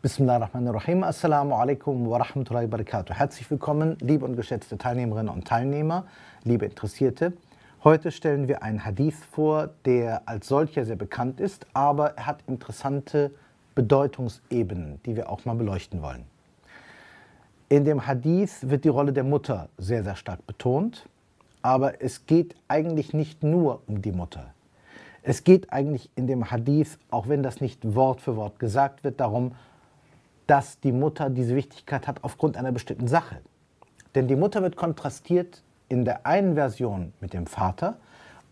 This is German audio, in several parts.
Bismillahirrahmanirrahim. Assalamu alaikum wa rahmatullahi wa barakatuh. Herzlich willkommen, liebe und geschätzte Teilnehmerinnen und Teilnehmer, liebe Interessierte. Heute stellen wir einen Hadith vor, der als solcher sehr bekannt ist, aber er hat interessante Bedeutungsebenen, die wir auch mal beleuchten wollen. In dem Hadith wird die Rolle der Mutter sehr, sehr stark betont, aber es geht eigentlich nicht nur um die Mutter. Es geht eigentlich in dem Hadith, auch wenn das nicht Wort für Wort gesagt wird, darum, dass die Mutter diese Wichtigkeit hat aufgrund einer bestimmten Sache. Denn die Mutter wird kontrastiert in der einen Version mit dem Vater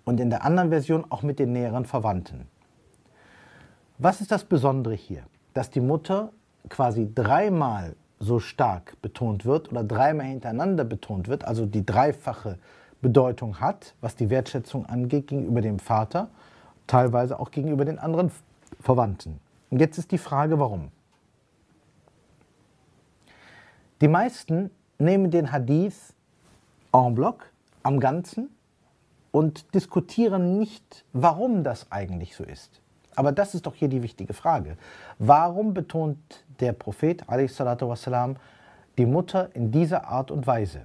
und in der anderen Version auch mit den näheren Verwandten. Was ist das Besondere hier? Dass die Mutter quasi dreimal so stark betont wird oder dreimal hintereinander betont wird, also die dreifache Bedeutung hat, was die Wertschätzung angeht gegenüber dem Vater, teilweise auch gegenüber den anderen Verwandten. Und jetzt ist die Frage, warum? Die meisten nehmen den Hadith en bloc, am Ganzen, und diskutieren nicht, warum das eigentlich so ist. Aber das ist doch hier die wichtige Frage. Warum betont der Prophet wassalam, die Mutter in dieser Art und Weise?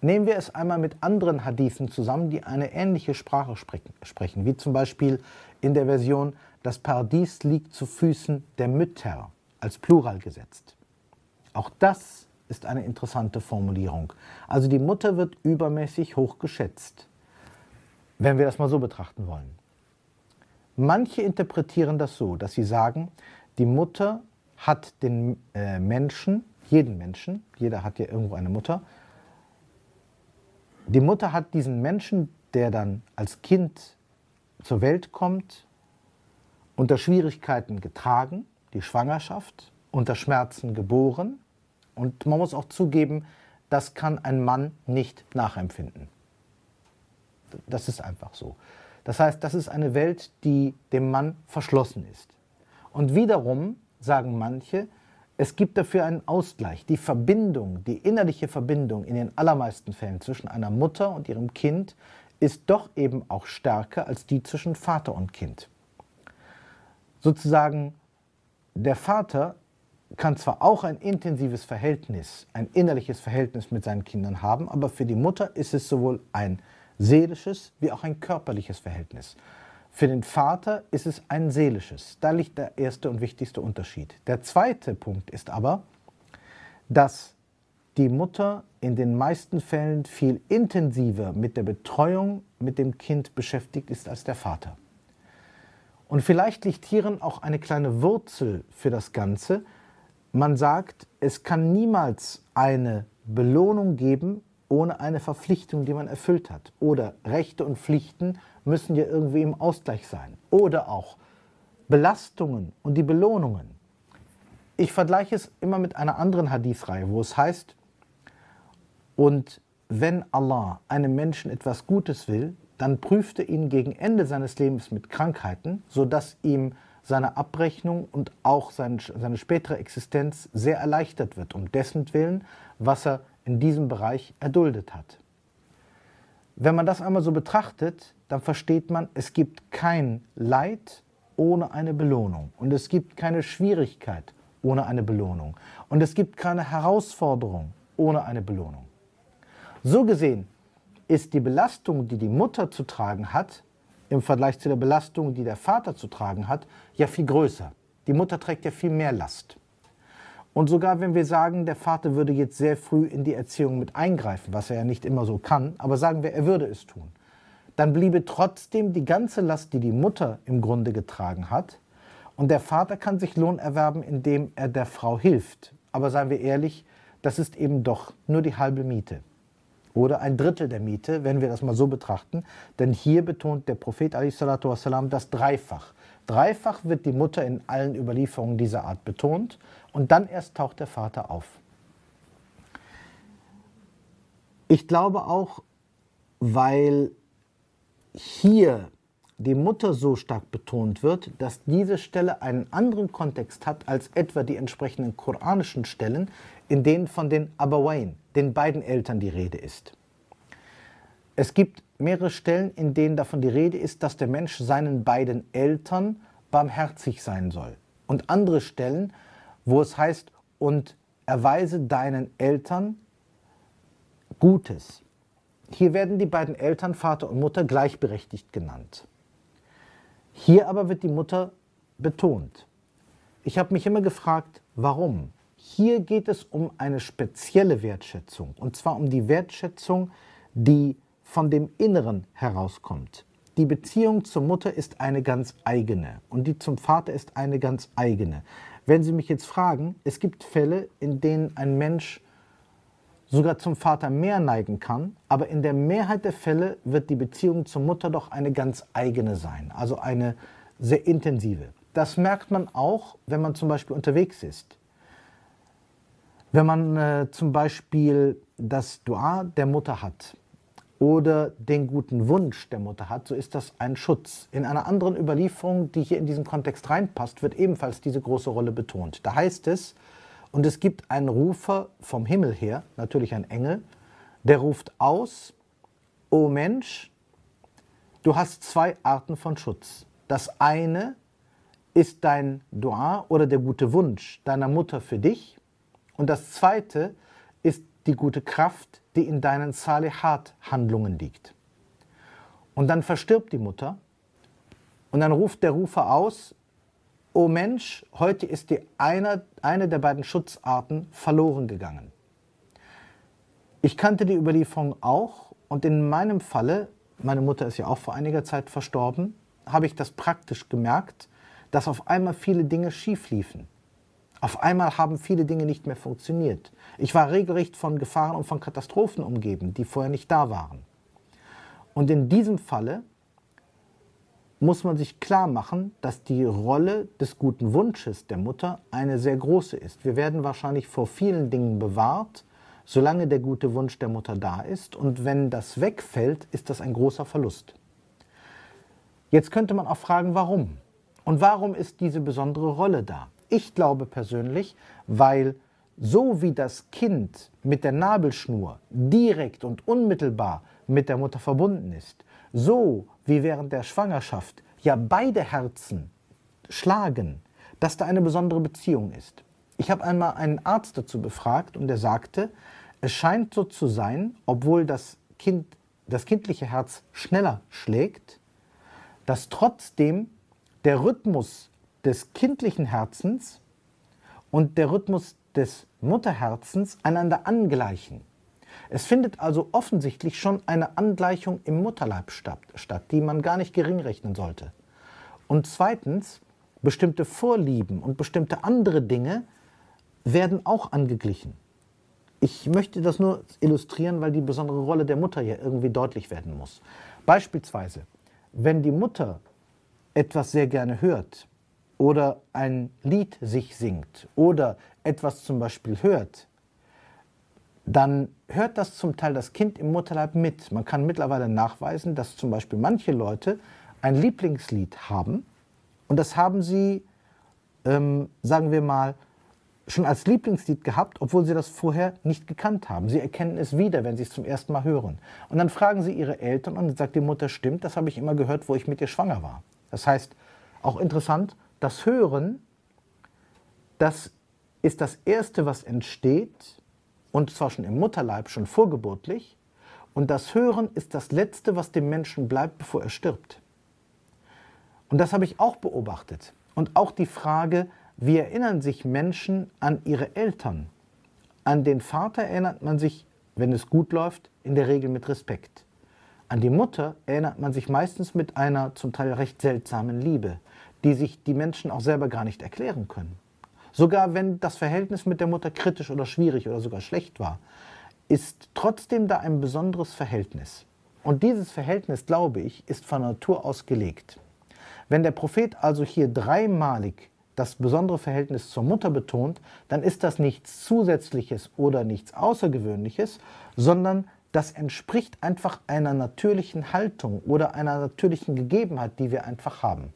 Nehmen wir es einmal mit anderen Hadithen zusammen, die eine ähnliche Sprache sprechen, wie zum Beispiel in der Version, das Paradies liegt zu Füßen der Mütter, als Plural gesetzt. Auch das ist eine interessante Formulierung. Also die Mutter wird übermäßig hoch geschätzt, wenn wir das mal so betrachten wollen. Manche interpretieren das so, dass sie sagen, die Mutter hat den äh, Menschen, jeden Menschen, jeder hat ja irgendwo eine Mutter, die Mutter hat diesen Menschen, der dann als Kind zur Welt kommt, unter Schwierigkeiten getragen, die Schwangerschaft, unter Schmerzen geboren und man muss auch zugeben, das kann ein Mann nicht nachempfinden. Das ist einfach so. Das heißt, das ist eine Welt, die dem Mann verschlossen ist. Und wiederum sagen manche, es gibt dafür einen Ausgleich. Die Verbindung, die innerliche Verbindung in den allermeisten Fällen zwischen einer Mutter und ihrem Kind ist doch eben auch stärker als die zwischen Vater und Kind. Sozusagen, der Vater kann zwar auch ein intensives Verhältnis, ein innerliches Verhältnis mit seinen Kindern haben, aber für die Mutter ist es sowohl ein seelisches wie auch ein körperliches Verhältnis. Für den Vater ist es ein seelisches. Da liegt der erste und wichtigste Unterschied. Der zweite Punkt ist aber, dass die Mutter in den meisten Fällen viel intensiver mit der Betreuung mit dem Kind beschäftigt ist als der Vater. Und vielleicht liegt hierin auch eine kleine Wurzel für das Ganze, man sagt, es kann niemals eine Belohnung geben ohne eine Verpflichtung, die man erfüllt hat. Oder Rechte und Pflichten müssen ja irgendwie im Ausgleich sein. Oder auch Belastungen und die Belohnungen. Ich vergleiche es immer mit einer anderen Hadith-Reihe, wo es heißt, und wenn Allah einem Menschen etwas Gutes will, dann prüft er ihn gegen Ende seines Lebens mit Krankheiten, sodass ihm seine Abrechnung und auch sein, seine spätere Existenz sehr erleichtert wird, um dessen Willen, was er in diesem Bereich erduldet hat. Wenn man das einmal so betrachtet, dann versteht man, es gibt kein Leid ohne eine Belohnung und es gibt keine Schwierigkeit ohne eine Belohnung und es gibt keine Herausforderung ohne eine Belohnung. So gesehen ist die Belastung, die die Mutter zu tragen hat, im Vergleich zu der Belastung, die der Vater zu tragen hat, ja viel größer. Die Mutter trägt ja viel mehr Last. Und sogar wenn wir sagen, der Vater würde jetzt sehr früh in die Erziehung mit eingreifen, was er ja nicht immer so kann, aber sagen wir, er würde es tun, dann bliebe trotzdem die ganze Last, die die Mutter im Grunde getragen hat. Und der Vater kann sich Lohn erwerben, indem er der Frau hilft. Aber seien wir ehrlich, das ist eben doch nur die halbe Miete oder ein Drittel der Miete, wenn wir das mal so betrachten. Denn hier betont der Prophet wassalam, das dreifach. Dreifach wird die Mutter in allen Überlieferungen dieser Art betont und dann erst taucht der Vater auf. Ich glaube auch, weil hier die Mutter so stark betont wird, dass diese Stelle einen anderen Kontext hat als etwa die entsprechenden koranischen Stellen, in denen von den Abawain, den beiden Eltern, die Rede ist. Es gibt mehrere Stellen, in denen davon die Rede ist, dass der Mensch seinen beiden Eltern barmherzig sein soll. Und andere Stellen, wo es heißt, und erweise deinen Eltern Gutes. Hier werden die beiden Eltern, Vater und Mutter, gleichberechtigt genannt. Hier aber wird die Mutter betont. Ich habe mich immer gefragt, warum? Hier geht es um eine spezielle Wertschätzung, und zwar um die Wertschätzung, die von dem Inneren herauskommt. Die Beziehung zur Mutter ist eine ganz eigene und die zum Vater ist eine ganz eigene. Wenn Sie mich jetzt fragen, es gibt Fälle, in denen ein Mensch sogar zum Vater mehr neigen kann, aber in der Mehrheit der Fälle wird die Beziehung zur Mutter doch eine ganz eigene sein, also eine sehr intensive. Das merkt man auch, wenn man zum Beispiel unterwegs ist. Wenn man äh, zum Beispiel das Dua der Mutter hat oder den guten Wunsch der Mutter hat, so ist das ein Schutz. In einer anderen Überlieferung, die hier in diesen Kontext reinpasst, wird ebenfalls diese große Rolle betont. Da heißt es, und es gibt einen Rufer vom Himmel her, natürlich ein Engel, der ruft aus, O Mensch, du hast zwei Arten von Schutz. Das eine ist dein Dua oder der gute Wunsch deiner Mutter für dich. Und das zweite ist die gute Kraft, die in deinen Salihat-Handlungen liegt. Und dann verstirbt die Mutter und dann ruft der Rufer aus, O Mensch, heute ist dir eine, eine der beiden Schutzarten verloren gegangen. Ich kannte die Überlieferung auch und in meinem Falle, meine Mutter ist ja auch vor einiger Zeit verstorben, habe ich das praktisch gemerkt, dass auf einmal viele Dinge schief liefen. Auf einmal haben viele Dinge nicht mehr funktioniert. Ich war regelrecht von Gefahren und von Katastrophen umgeben, die vorher nicht da waren. Und in diesem Falle muss man sich klar machen, dass die Rolle des guten Wunsches der Mutter eine sehr große ist. Wir werden wahrscheinlich vor vielen Dingen bewahrt, solange der gute Wunsch der Mutter da ist. Und wenn das wegfällt, ist das ein großer Verlust. Jetzt könnte man auch fragen, warum? Und warum ist diese besondere Rolle da? Ich glaube persönlich, weil so wie das Kind mit der Nabelschnur direkt und unmittelbar mit der Mutter verbunden ist, so wie während der Schwangerschaft ja beide Herzen schlagen, dass da eine besondere Beziehung ist. Ich habe einmal einen Arzt dazu befragt und der sagte, es scheint so zu sein, obwohl das, kind, das kindliche Herz schneller schlägt, dass trotzdem der Rhythmus des kindlichen Herzens und der Rhythmus des Mutterherzens einander angleichen. Es findet also offensichtlich schon eine Angleichung im Mutterleib statt, die man gar nicht gering rechnen sollte. Und zweitens, bestimmte Vorlieben und bestimmte andere Dinge werden auch angeglichen. Ich möchte das nur illustrieren, weil die besondere Rolle der Mutter hier irgendwie deutlich werden muss. Beispielsweise, wenn die Mutter etwas sehr gerne hört oder ein Lied sich singt oder etwas zum Beispiel hört, dann hört das zum Teil das Kind im Mutterleib mit. Man kann mittlerweile nachweisen, dass zum Beispiel manche Leute ein Lieblingslied haben und das haben sie, ähm, sagen wir mal, schon als Lieblingslied gehabt, obwohl sie das vorher nicht gekannt haben. Sie erkennen es wieder, wenn sie es zum ersten Mal hören. Und dann fragen sie ihre Eltern und sagt die Mutter, stimmt, das habe ich immer gehört, wo ich mit dir schwanger war. Das heißt, auch interessant, das Hören, das ist das Erste, was entsteht, und zwar schon im Mutterleib, schon vorgeburtlich. Und das Hören ist das Letzte, was dem Menschen bleibt, bevor er stirbt. Und das habe ich auch beobachtet. Und auch die Frage, wie erinnern sich Menschen an ihre Eltern? An den Vater erinnert man sich, wenn es gut läuft, in der Regel mit Respekt. An die Mutter erinnert man sich meistens mit einer zum Teil recht seltsamen Liebe, die sich die Menschen auch selber gar nicht erklären können. Sogar wenn das Verhältnis mit der Mutter kritisch oder schwierig oder sogar schlecht war, ist trotzdem da ein besonderes Verhältnis. Und dieses Verhältnis, glaube ich, ist von Natur aus gelegt. Wenn der Prophet also hier dreimalig das besondere Verhältnis zur Mutter betont, dann ist das nichts Zusätzliches oder nichts Außergewöhnliches, sondern das entspricht einfach einer natürlichen Haltung oder einer natürlichen Gegebenheit, die wir einfach haben.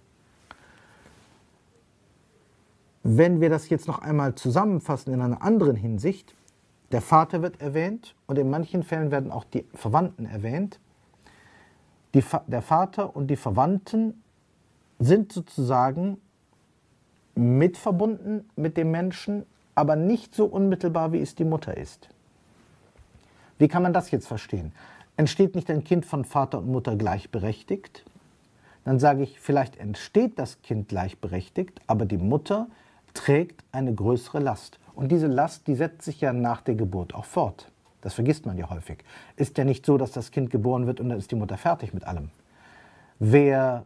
Wenn wir das jetzt noch einmal zusammenfassen in einer anderen Hinsicht, der Vater wird erwähnt und in manchen Fällen werden auch die Verwandten erwähnt. Die, der Vater und die Verwandten sind sozusagen mitverbunden mit dem Menschen, aber nicht so unmittelbar, wie es die Mutter ist. Wie kann man das jetzt verstehen? Entsteht nicht ein Kind von Vater und Mutter gleichberechtigt? Dann sage ich, vielleicht entsteht das Kind gleichberechtigt, aber die Mutter trägt eine größere Last. Und diese Last, die setzt sich ja nach der Geburt auch fort. Das vergisst man ja häufig. Ist ja nicht so, dass das Kind geboren wird und dann ist die Mutter fertig mit allem. Wer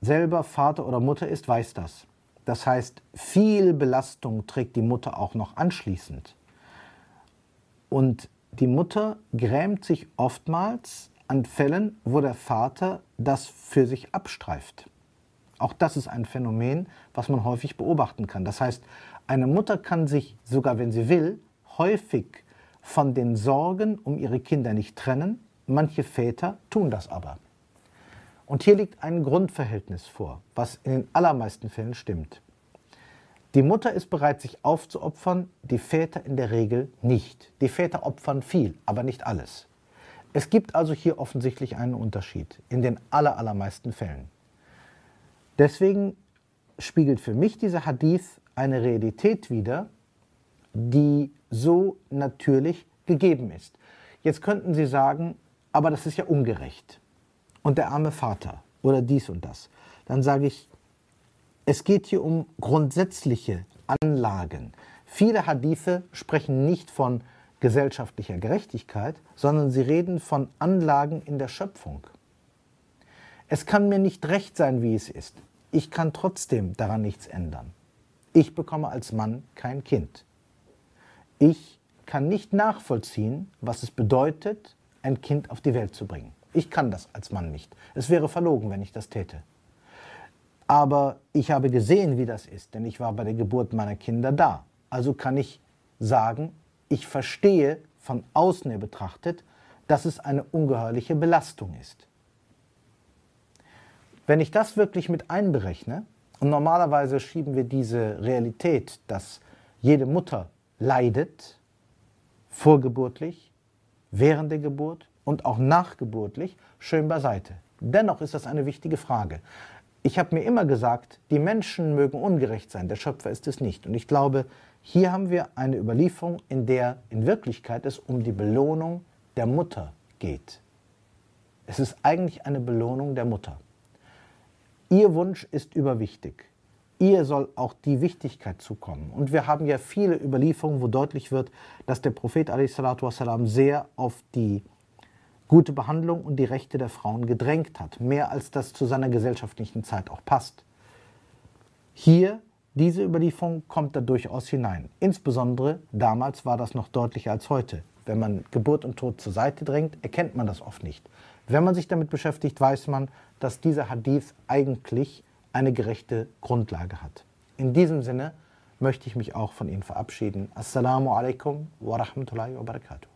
selber Vater oder Mutter ist, weiß das. Das heißt, viel Belastung trägt die Mutter auch noch anschließend. Und die Mutter grämt sich oftmals an Fällen, wo der Vater das für sich abstreift. Auch das ist ein Phänomen, was man häufig beobachten kann. Das heißt, eine Mutter kann sich, sogar wenn sie will, häufig von den Sorgen um ihre Kinder nicht trennen. Manche Väter tun das aber. Und hier liegt ein Grundverhältnis vor, was in den allermeisten Fällen stimmt. Die Mutter ist bereit, sich aufzuopfern, die Väter in der Regel nicht. Die Väter opfern viel, aber nicht alles. Es gibt also hier offensichtlich einen Unterschied in den allermeisten Fällen. Deswegen spiegelt für mich dieser Hadith eine Realität wider, die so natürlich gegeben ist. Jetzt könnten Sie sagen, aber das ist ja ungerecht und der arme Vater oder dies und das, dann sage ich, es geht hier um grundsätzliche Anlagen. Viele Hadithe sprechen nicht von gesellschaftlicher Gerechtigkeit, sondern sie reden von Anlagen in der Schöpfung. Es kann mir nicht recht sein, wie es ist. Ich kann trotzdem daran nichts ändern. Ich bekomme als Mann kein Kind. Ich kann nicht nachvollziehen, was es bedeutet, ein Kind auf die Welt zu bringen. Ich kann das als Mann nicht. Es wäre verlogen, wenn ich das täte. Aber ich habe gesehen, wie das ist, denn ich war bei der Geburt meiner Kinder da. Also kann ich sagen, ich verstehe von außen her betrachtet, dass es eine ungeheuerliche Belastung ist. Wenn ich das wirklich mit einberechne, und normalerweise schieben wir diese Realität, dass jede Mutter leidet, vorgeburtlich, während der Geburt, und auch nachgeburtlich schön beiseite. Dennoch ist das eine wichtige Frage. Ich habe mir immer gesagt, die Menschen mögen ungerecht sein, der Schöpfer ist es nicht. Und ich glaube, hier haben wir eine Überlieferung, in der in Wirklichkeit es um die Belohnung der Mutter geht. Es ist eigentlich eine Belohnung der Mutter. Ihr Wunsch ist überwichtig. Ihr soll auch die Wichtigkeit zukommen. Und wir haben ja viele Überlieferungen, wo deutlich wird, dass der Prophet a.s. sehr auf die gute Behandlung und die Rechte der Frauen gedrängt hat, mehr als das zu seiner gesellschaftlichen Zeit auch passt. Hier, diese Überlieferung kommt da durchaus hinein. Insbesondere damals war das noch deutlicher als heute. Wenn man Geburt und Tod zur Seite drängt, erkennt man das oft nicht. Wenn man sich damit beschäftigt, weiß man, dass dieser Hadith eigentlich eine gerechte Grundlage hat. In diesem Sinne möchte ich mich auch von Ihnen verabschieden. Assalamu alaikum wa rahmatullahi wa barakatuh.